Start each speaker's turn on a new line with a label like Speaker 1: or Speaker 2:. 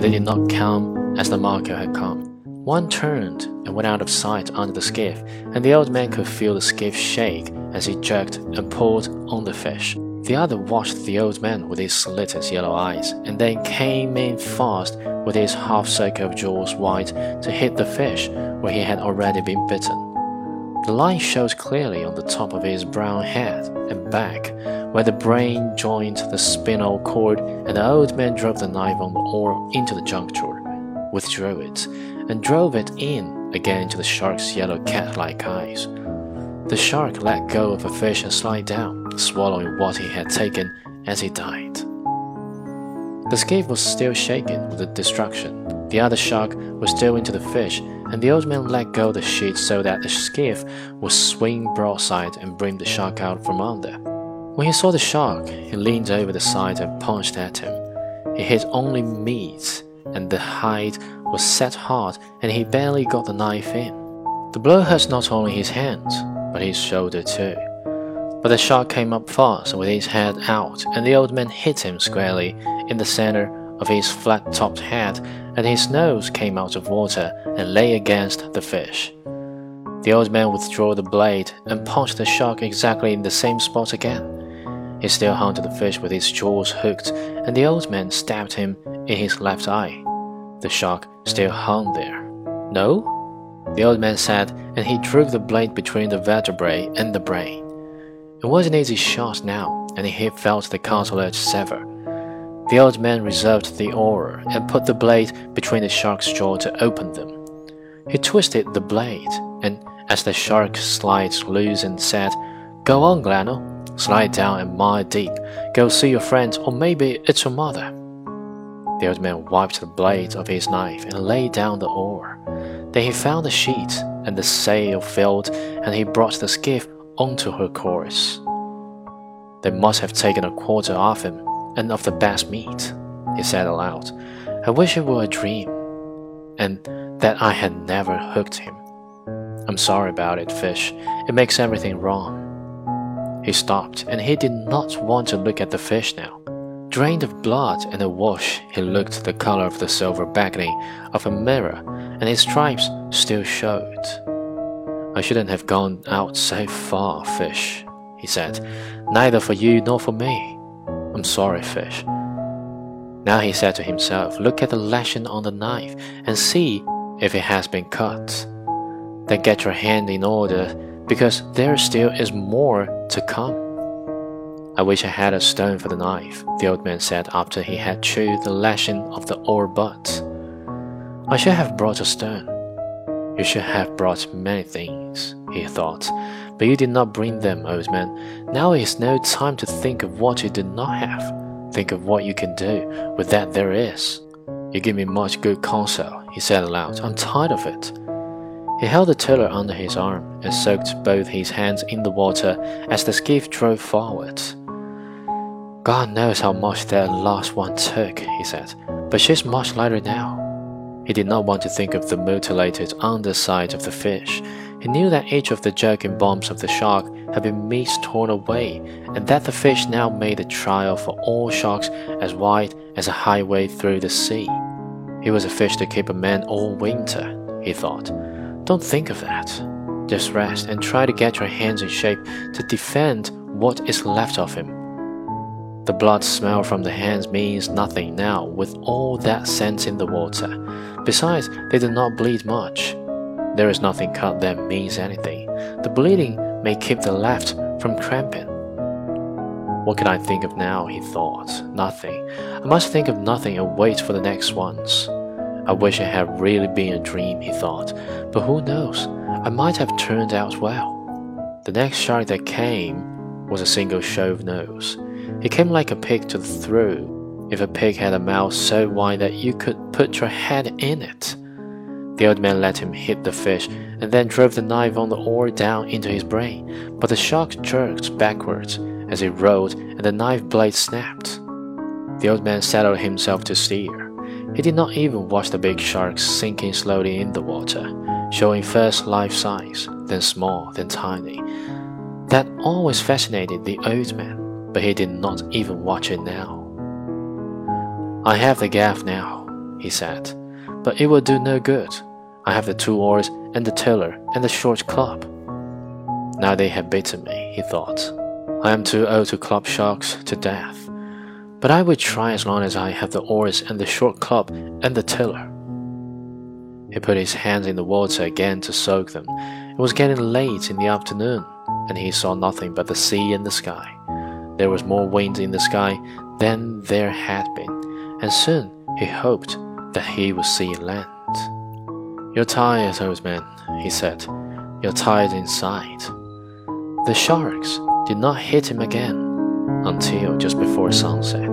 Speaker 1: but they did not come as the Mako had come. One turned and went out of sight under the skiff, and the old man could feel the skiff shake as he jerked and pulled on the fish. The other watched the old man with his slitted yellow eyes, and then came in fast with his half circle of jaws wide to hit the fish where he had already been bitten. The line shows clearly on the top of his brown head and back, where the brain joined the spinal cord, and the old man drove the knife on the oar into the juncture, withdrew it, and drove it in again into the shark's yellow cat-like eyes. The shark let go of the fish and slid down, swallowing what he had taken as he died. The skiff was still shaken with the destruction. The other shark was still into the fish, and the old man let go the sheet so that the skiff would swing broadside and bring the shark out from under. When he saw the shark, he leaned over the side and punched at him. He hit only meat, and the hide was set hard, and he barely got the knife in. The blow hurt not only his hands, but his shoulder too. But the shark came up fast with his head out, and the old man hit him squarely in the center of his flat topped head, and his nose came out of water and lay against the fish. The old man withdrew the blade and punched the shark exactly in the same spot again. He still hunted the fish with his jaws hooked, and the old man stabbed him in his left eye. The shark still hung there. No? The old man said, and he drove the blade between the vertebrae and the brain. It was an easy shot now, and he felt the cartilage sever. The old man reserved the oar and put the blade between the shark's jaw to open them. He twisted the blade, and as the shark slides loose and said, Go on, galano, slide down a mile deep, go see your friend, or maybe it's your mother. The old man wiped the blade of his knife and laid down the oar. Then he found the sheet and the sail filled, and he brought the skiff onto her course. They must have taken a quarter off him and of the best meat, he said aloud. I wish it were a dream, and that I had never hooked him. I'm sorry about it, fish. It makes everything wrong. He stopped, and he did not want to look at the fish now. Drained of blood and a wash, he looked the color of the silver backing of a mirror, and his stripes still showed. I shouldn't have gone out so far, fish, he said, neither for you nor for me. I'm sorry, fish. Now he said to himself, Look at the lashing on the knife and see if it has been cut. Then get your hand in order, because there still is more to come. I wish I had a stone for the knife, the old man said after he had chewed the lashing of the oar butt. I should have brought a stone. You should have brought many things, he thought, but you did not bring them, old man. Now is no time to think of what you did not have. Think of what you can do with that there is. You give me much good counsel, he said aloud. I'm tired of it. He held the tiller under his arm and soaked both his hands in the water as the skiff drove forward. God knows how much that last one took, he said, but she's much lighter now. He did not want to think of the mutilated underside of the fish. He knew that each of the jerking bombs of the shark had been meat torn away, and that the fish now made a trial for all sharks as wide as a highway through the sea. He was a fish to keep a man all winter, he thought. Don't think of that. Just rest and try to get your hands in shape to defend what is left of him. The blood smell from the hands means nothing now with all that scent in the water. Besides, they do not bleed much. There is nothing cut that means anything. The bleeding may keep the left from cramping. What can I think of now? he thought. Nothing. I must think of nothing and wait for the next ones. I wish it had really been a dream, he thought, but who knows? I might have turned out well. The next shark that came was a single shovel nose. He came like a pig to the through. If a pig had a mouth so wide that you could put your head in it. The old man let him hit the fish and then drove the knife on the oar down into his brain, but the shark jerked backwards as he rolled and the knife blade snapped. The old man settled himself to steer. He did not even watch the big shark sinking slowly in the water, showing first life size, then small, then tiny. That always fascinated the old man, but he did not even watch it now. I have the gaff now, he said, but it will do no good. I have the two oars and the tiller and the short club. Now they have beaten me, he thought. I am too old to club sharks to death. But I will try as long as I have the oars and the short club and the tiller. He put his hands in the water again to soak them. It was getting late in the afternoon, and he saw nothing but the sea and the sky. There was more wind in the sky than there had been, and soon he hoped that he would see land. You're tired, old man, he said. You're tired inside. The sharks did not hit him again until just before sunset.